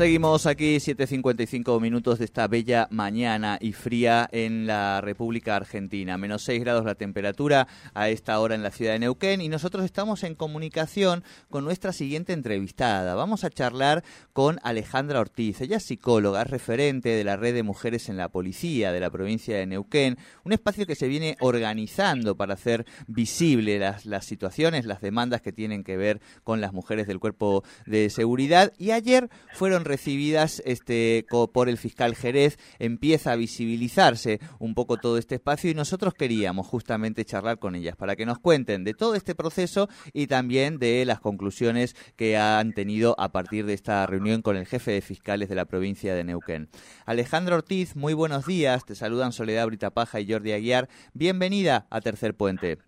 Seguimos aquí 7.55 minutos de esta bella mañana y fría en la República Argentina. Menos 6 grados la temperatura a esta hora en la ciudad de Neuquén y nosotros estamos en comunicación con nuestra siguiente entrevistada. Vamos a charlar con Alejandra Ortiz. Ella es psicóloga, es referente de la red de mujeres en la policía de la provincia de Neuquén, un espacio que se viene organizando para hacer visible las, las situaciones, las demandas que tienen que ver con las mujeres del cuerpo de seguridad y ayer fueron recibidas este, por el fiscal Jerez, empieza a visibilizarse un poco todo este espacio y nosotros queríamos justamente charlar con ellas para que nos cuenten de todo este proceso y también de las conclusiones que han tenido a partir de esta reunión con el jefe de fiscales de la provincia de Neuquén. Alejandro Ortiz, muy buenos días, te saludan Soledad Britapaja y Jordi Aguiar. Bienvenida a Tercer Puente.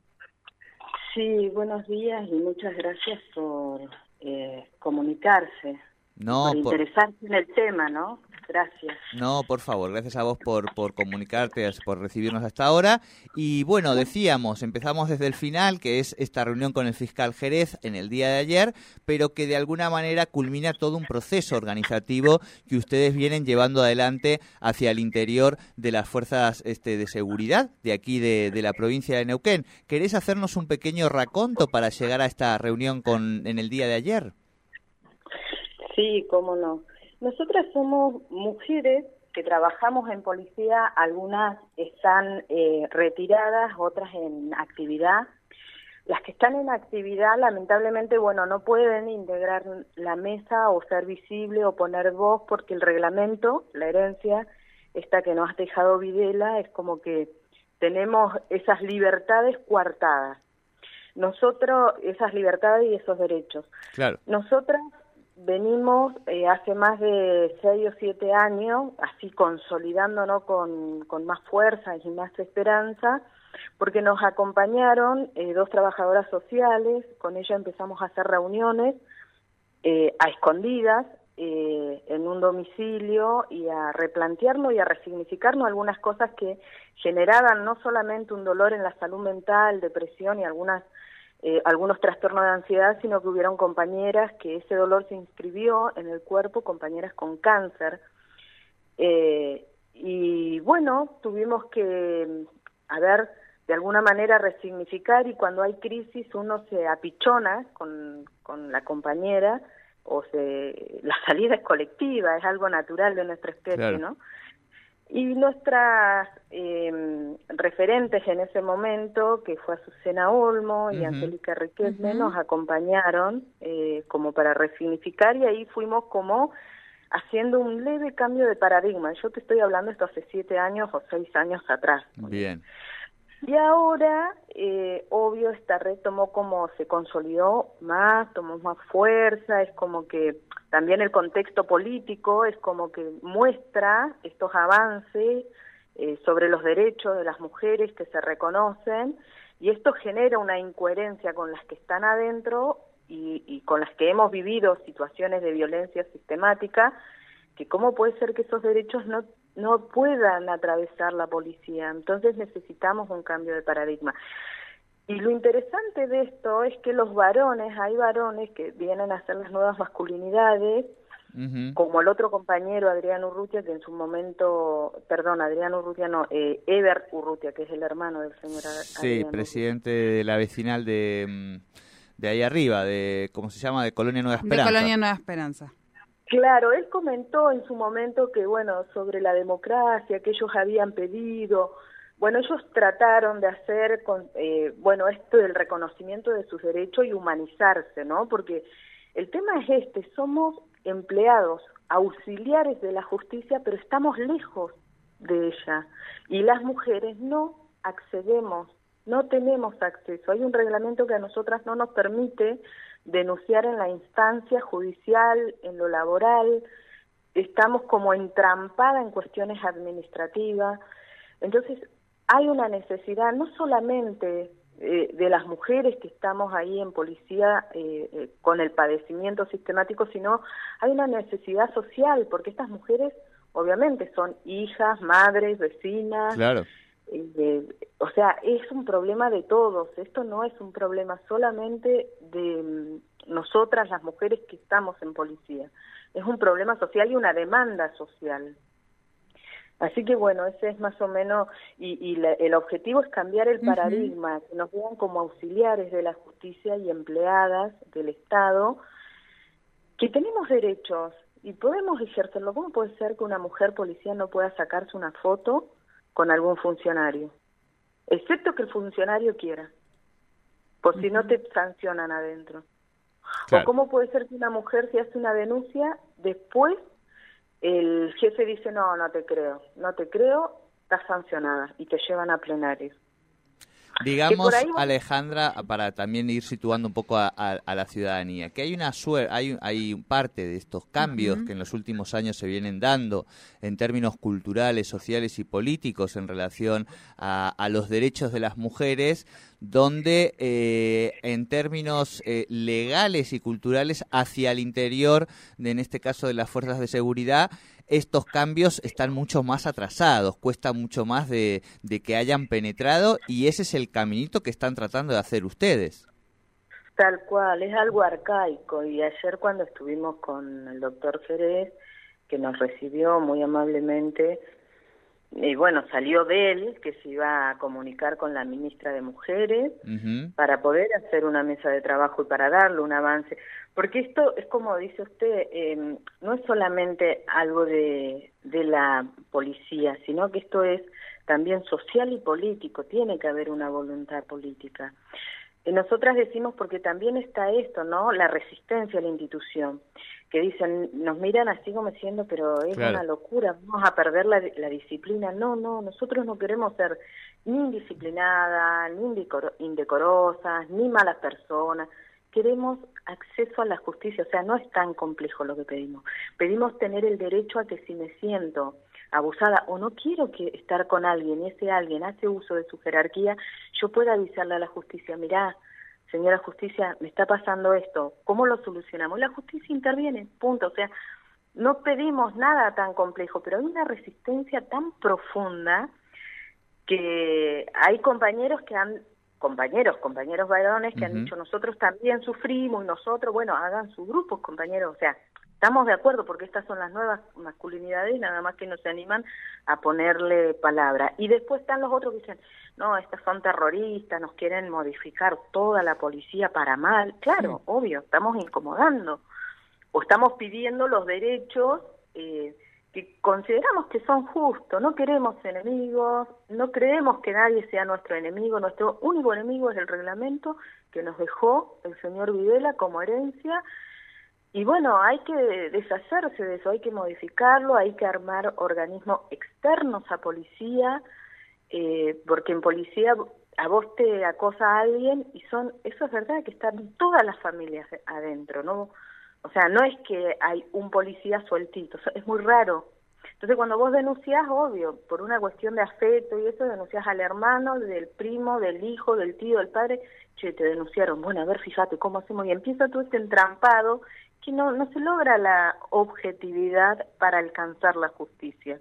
Sí, buenos días y muchas gracias por eh, comunicarse. No, por interesarse en el tema, ¿no? Gracias. No, por favor, gracias a vos por, por comunicarte, por recibirnos hasta ahora. Y bueno, decíamos, empezamos desde el final, que es esta reunión con el fiscal Jerez en el día de ayer, pero que de alguna manera culmina todo un proceso organizativo que ustedes vienen llevando adelante hacia el interior de las fuerzas este, de seguridad de aquí de, de la provincia de Neuquén. ¿Querés hacernos un pequeño raconto para llegar a esta reunión con, en el día de ayer? Sí, cómo no. Nosotras somos mujeres que trabajamos en policía, algunas están eh, retiradas, otras en actividad. Las que están en actividad, lamentablemente, bueno, no pueden integrar la mesa o ser visible o poner voz porque el reglamento, la herencia, esta que nos ha dejado Videla, es como que tenemos esas libertades coartadas. Nosotros, esas libertades y esos derechos. Claro. Nosotras venimos eh, hace más de seis o siete años, así consolidándonos con, con más fuerza y más esperanza, porque nos acompañaron eh, dos trabajadoras sociales, con ellas empezamos a hacer reuniones eh, a escondidas en un domicilio y a replantearnos y a resignificarnos algunas cosas que generaban no solamente un dolor en la salud mental, depresión y algunas eh, algunos trastornos de ansiedad, sino que hubieron compañeras que ese dolor se inscribió en el cuerpo, compañeras con cáncer. Eh, y bueno, tuvimos que, a ver, de alguna manera resignificar y cuando hay crisis uno se apichona con, con la compañera o se, la salida es colectiva, es algo natural de nuestra especie, ¿no? Y nuestras eh, referentes en ese momento, que fue Azucena Olmo y Angélica Riquelme, nos acompañaron eh, como para resignificar y ahí fuimos como haciendo un leve cambio de paradigma. Yo te estoy hablando esto hace siete años o seis años atrás. Bien. Y ahora, eh, obvio, esta red tomó como, se consolidó más, tomó más fuerza, es como que también el contexto político es como que muestra estos avances eh, sobre los derechos de las mujeres que se reconocen y esto genera una incoherencia con las que están adentro y, y con las que hemos vivido situaciones de violencia sistemática, que cómo puede ser que esos derechos no no puedan atravesar la policía. Entonces necesitamos un cambio de paradigma. Y lo interesante de esto es que los varones, hay varones que vienen a hacer las nuevas masculinidades, como el otro compañero Adrián Urrutia, que en su momento, perdón, Adrián Urrutia no, eh, Eber Urrutia, que es el hermano del señor Sí, presidente de la vecinal de, mm, de ahí arriba, de, ¿cómo se llama? De Colonia Nueva Esperanza. De Colonia Nueva Esperanza. Claro, él comentó en su momento que, bueno, sobre la democracia que ellos habían pedido, bueno, ellos trataron de hacer, con, eh, bueno, esto del reconocimiento de sus derechos y humanizarse, ¿no? Porque el tema es este, somos empleados, auxiliares de la justicia, pero estamos lejos de ella. Y las mujeres no accedemos, no tenemos acceso. Hay un reglamento que a nosotras no nos permite denunciar en la instancia judicial, en lo laboral, estamos como entrampada en cuestiones administrativas. Entonces, hay una necesidad no solamente eh, de las mujeres que estamos ahí en policía eh, eh, con el padecimiento sistemático, sino hay una necesidad social, porque estas mujeres obviamente son hijas, madres, vecinas. Claro. O sea, es un problema de todos. Esto no es un problema solamente de mm, nosotras, las mujeres que estamos en policía. Es un problema social y una demanda social. Así que bueno, ese es más o menos, y, el objetivo es cambiar el paradigma, que nos vean como auxiliares de la justicia y empleadas del Estado, que tenemos derechos y podemos ejercerlo. ¿Cómo puede ser que una mujer policía no pueda sacarse una foto con algún funcionario? Excepto que el funcionario quiera, por si no te sancionan adentro. O cómo puede ser que una mujer si hace una denuncia, después el jefe dice, no, no te creo, no te creo, estás sancionada y te llevan a plenario. Digamos, Alejandra, para también ir situando un poco a, la ciudadanía, que hay una hay, hay parte de estos cambios que en los últimos años se vienen dando en términos culturales, sociales y políticos en relación a, los derechos de las mujeres, donde eh, en términos eh, legales y culturales hacia el interior, de, en este caso de las fuerzas de seguridad, estos cambios están mucho más atrasados, cuesta mucho más de, que hayan penetrado y ese es el caminito que están tratando de hacer ustedes. Tal cual, es algo arcaico y ayer cuando estuvimos con el doctor Jerez, que nos recibió muy amablemente, y bueno, salió de él que se iba a comunicar con la ministra de Mujeres para poder hacer una mesa de trabajo y para darle un avance. Porque esto es como dice usted, eh, no es solamente algo de, de la policía, sino que esto es también social y político, tiene que haber una voluntad política. Y nosotras decimos porque también está esto, ¿no? La resistencia a la institución que dicen, nos miran así como diciendo, pero es una locura, vamos a perder la, la, disciplina. No, no, nosotros no queremos ser ni indisciplinadas, ni indecorosas, ni malas personas. Queremos acceso a la justicia, o sea, no es tan complejo lo que pedimos. Pedimos tener el derecho a que si me siento abusada o no quiero que estar con alguien y ese alguien hace uso de su jerarquía, yo pueda avisarle a la justicia, mirá, señora justicia, me está pasando esto, ¿cómo lo solucionamos? La justicia interviene, punto. O sea, no pedimos nada tan complejo, pero hay una resistencia tan profunda que hay compañeros que han, compañeros, compañeros varones que han dicho nosotros también sufrimos, nosotros, bueno, hagan sus grupos, compañeros, o sea, estamos de acuerdo porque estas son las nuevas masculinidades, nada más que no se animan a ponerle palabra. Y después están los otros que dicen, no, estas son terroristas, nos quieren modificar toda la policía para mal. Claro, obvio, estamos incomodando o estamos pidiendo los derechos eh, que consideramos que son justos. No queremos enemigos, no creemos que nadie sea nuestro enemigo. Nuestro único enemigo es el reglamento que nos dejó el señor Videla como herencia. Y bueno, hay que deshacerse de eso, hay que modificarlo, hay que armar organismos externos a policía, eh, porque en policía a vos te acosa a alguien y son, eso es verdad, que están todas las familias adentro, ¿no? O sea, no es que hay un policía sueltito, es muy raro. Entonces cuando vos denunciás, obvio, por una cuestión de afecto y eso, denunciás al hermano, del primo, del hijo, del tío, del padre, che, te denunciaron, bueno, a ver, fíjate cómo hacemos, y empieza todo este entrampado que no, no se logra la objetividad para alcanzar la justicia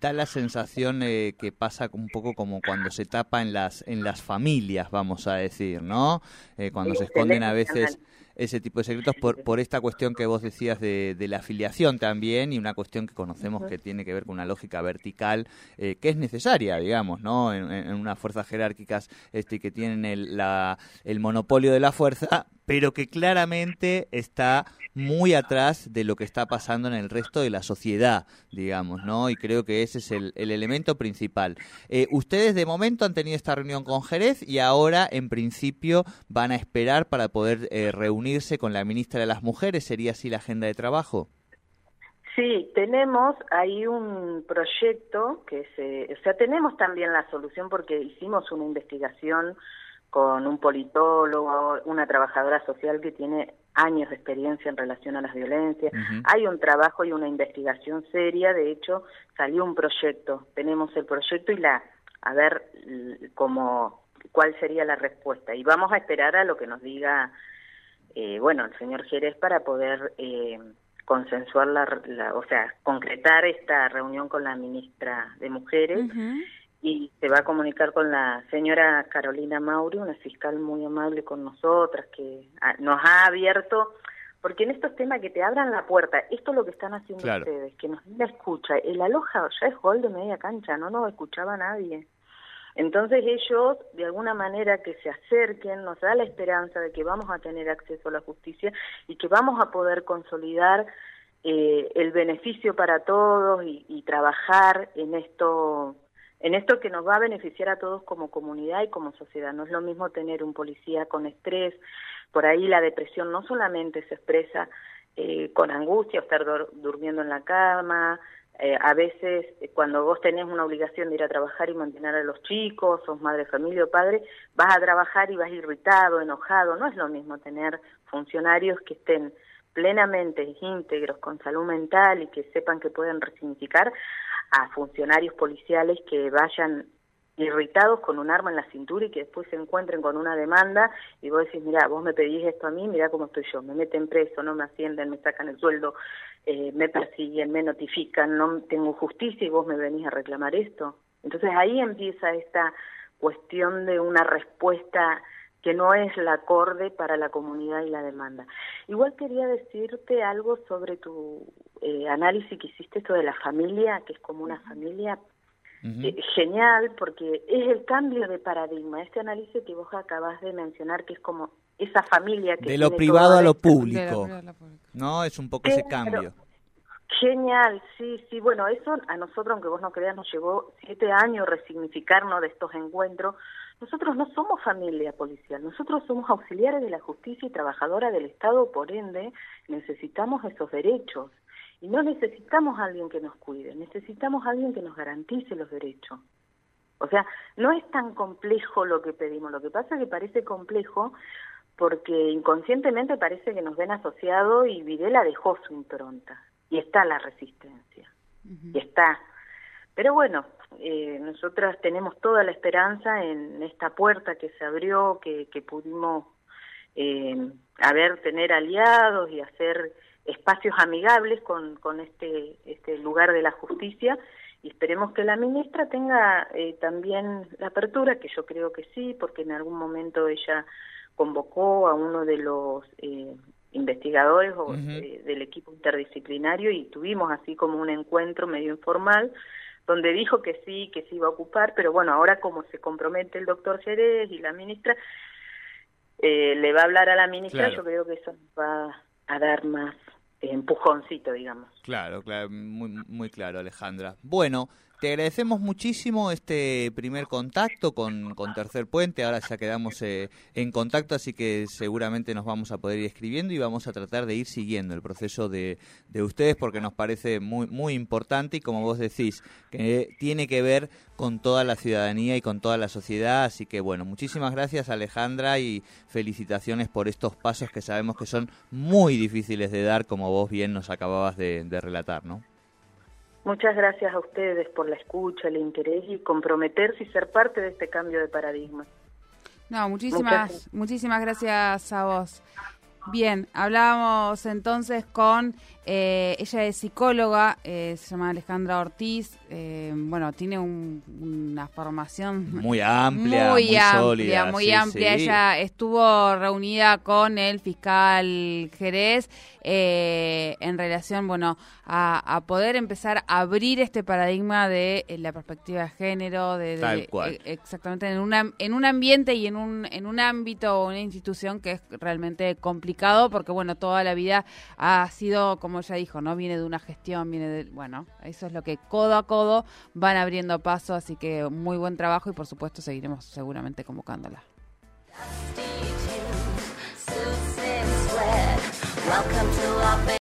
da la sensación eh, que pasa un poco como cuando se tapa en las en las familias, vamos a decir, ¿no? Eh, cuando se esconden a veces ese tipo de secretos por, por esta cuestión que vos decías de, de la afiliación también y una cuestión que conocemos que tiene que ver con una lógica vertical eh, que es necesaria, digamos, ¿no? En, en, unas fuerzas jerárquicas este, que tienen el, la, el monopolio de la fuerza, pero que claramente está muy atrás de lo que está pasando en el resto de la sociedad, digamos, ¿no? Y creo que ese es el, el elemento principal. Eh, ustedes de momento han tenido esta reunión con Jerez y ahora, en principio, van a esperar para poder eh, reunirse con la ministra de las Mujeres. ¿Sería así la agenda de trabajo? Sí, tenemos ahí un proyecto que se, o sea, tenemos también la solución porque hicimos una investigación con un politólogo, una trabajadora social que tiene años de experiencia en relación a las violencias. Hay un trabajo y una investigación seria, de hecho, salió un proyecto. Tenemos el proyecto y la a ver cómo cuál sería la respuesta y vamos a esperar a lo que nos diga eh, bueno, el señor Jerez para poder eh, consensuar la, o sea, concretar esta reunión con la ministra de Mujeres y se va a comunicar con la señora Carolina Mauri, una fiscal muy amable con nosotras que nos ha abierto porque en estos temas que te abran la puerta, esto es lo que están haciendo ustedes, que nos la escucha, el aloja ya es gol de media cancha, no nos escuchaba nadie. Entonces ellos, de alguna manera que se acerquen, nos da la esperanza de que vamos a tener acceso a la justicia y que vamos a poder consolidar eh, el beneficio para todos y, trabajar en esto en esto que nos va a beneficiar a todos como comunidad y como sociedad. No es lo mismo tener un policía con estrés, por ahí la depresión no solamente se expresa eh, con angustia, estar durmiendo en la cama, eh, a veces eh, cuando vos tenés una obligación de ir a trabajar y mantener a los chicos, sos madre, familia o padre, vas a trabajar y vas irritado, enojado. No es lo mismo tener funcionarios que estén plenamente íntegros con salud mental y que sepan que pueden resignificar a funcionarios policiales que vayan irritados con un arma en la cintura y que después se encuentren con una demanda y vos decís, mira, vos me pedís esto a mí, mira cómo estoy yo, me meten preso, no me ascienden, me sacan el sueldo, eh, me persiguen, me notifican, no tengo justicia y vos me venís a reclamar esto. Entonces ahí empieza esta cuestión de una respuesta que no es la acorde para la comunidad y la demanda. Igual quería decirte algo sobre tu eh, análisis que hiciste esto de la familia, que es como una familia eh, genial, porque es el cambio de paradigma, este análisis que vos acabas de mencionar, que es como esa familia que... De lo privado a lo público, ¿no? Es un poco ese cambio. Genial, sí, sí, bueno, eso a nosotros, aunque vos no creas, nos llevó siete años resignificarnos de estos encuentros. Nosotros no somos familia policial, nosotros somos auxiliares de la justicia y trabajadora del Estado, por ende necesitamos esos derechos. Y no necesitamos a alguien que nos cuide, necesitamos a alguien que nos garantice los derechos. O sea, no es tan complejo lo que pedimos, lo que pasa es que parece complejo porque inconscientemente parece que nos ven asociados y Videla dejó su impronta. Y está la resistencia, y está. Pero bueno, eh, nosotras tenemos toda la esperanza en esta puerta que se abrió, que, que pudimos eh, haber, tener aliados y hacer espacios amigables con, con este, este lugar de la justicia y esperemos que la ministra tenga eh, también la apertura, que yo creo que sí, porque en algún momento ella convocó a uno de los eh, investigadores o, eh, del equipo interdisciplinario y tuvimos así como un encuentro medio informal donde dijo que sí, que se iba a ocupar, pero bueno, ahora como se compromete el doctor Jerez y la ministra, le va a hablar a la ministra, yo creo que eso va a dar más empujoncito, digamos. Claro, muy, muy claro, Alejandra. Bueno, te agradecemos muchísimo este primer contacto con, con Tercer Puente. Ahora ya quedamos eh, en contacto, así que seguramente nos vamos a poder ir escribiendo y vamos a tratar de ir siguiendo el proceso de, de ustedes porque nos parece muy, muy importante y como vos decís, que tiene que ver con toda la ciudadanía y con toda la sociedad. Así que bueno, muchísimas gracias Alejandra y felicitaciones por estos pasos que sabemos que son muy difíciles de dar, como vos bien nos acababas de, de relatar, ¿no? Muchas gracias a ustedes por la escucha, el interés y comprometerse y ser parte de este cambio de paradigma. No, muchísimas, muchísimas gracias a vos. Bien, hablábamos entonces con, eh, ella es psicóloga, eh, se llama Alejandra Ortiz, eh, bueno, tiene una formación muy amplia, muy, amplia, sólida, muy amplia. Ella estuvo reunida con el fiscal Jerez en relación, bueno, a, poder empezar a abrir este paradigma de la perspectiva de género, de, Tal cual. exactamente en una en un ambiente y en un en un ámbito o una institución que es realmente complicado porque bueno, toda la vida ha sido, como ella dijo, ¿no? Viene de una gestión, viene de, bueno, eso es lo que codo a codo van abriendo paso, así que muy buen trabajo y por supuesto seguiremos seguramente convocándola.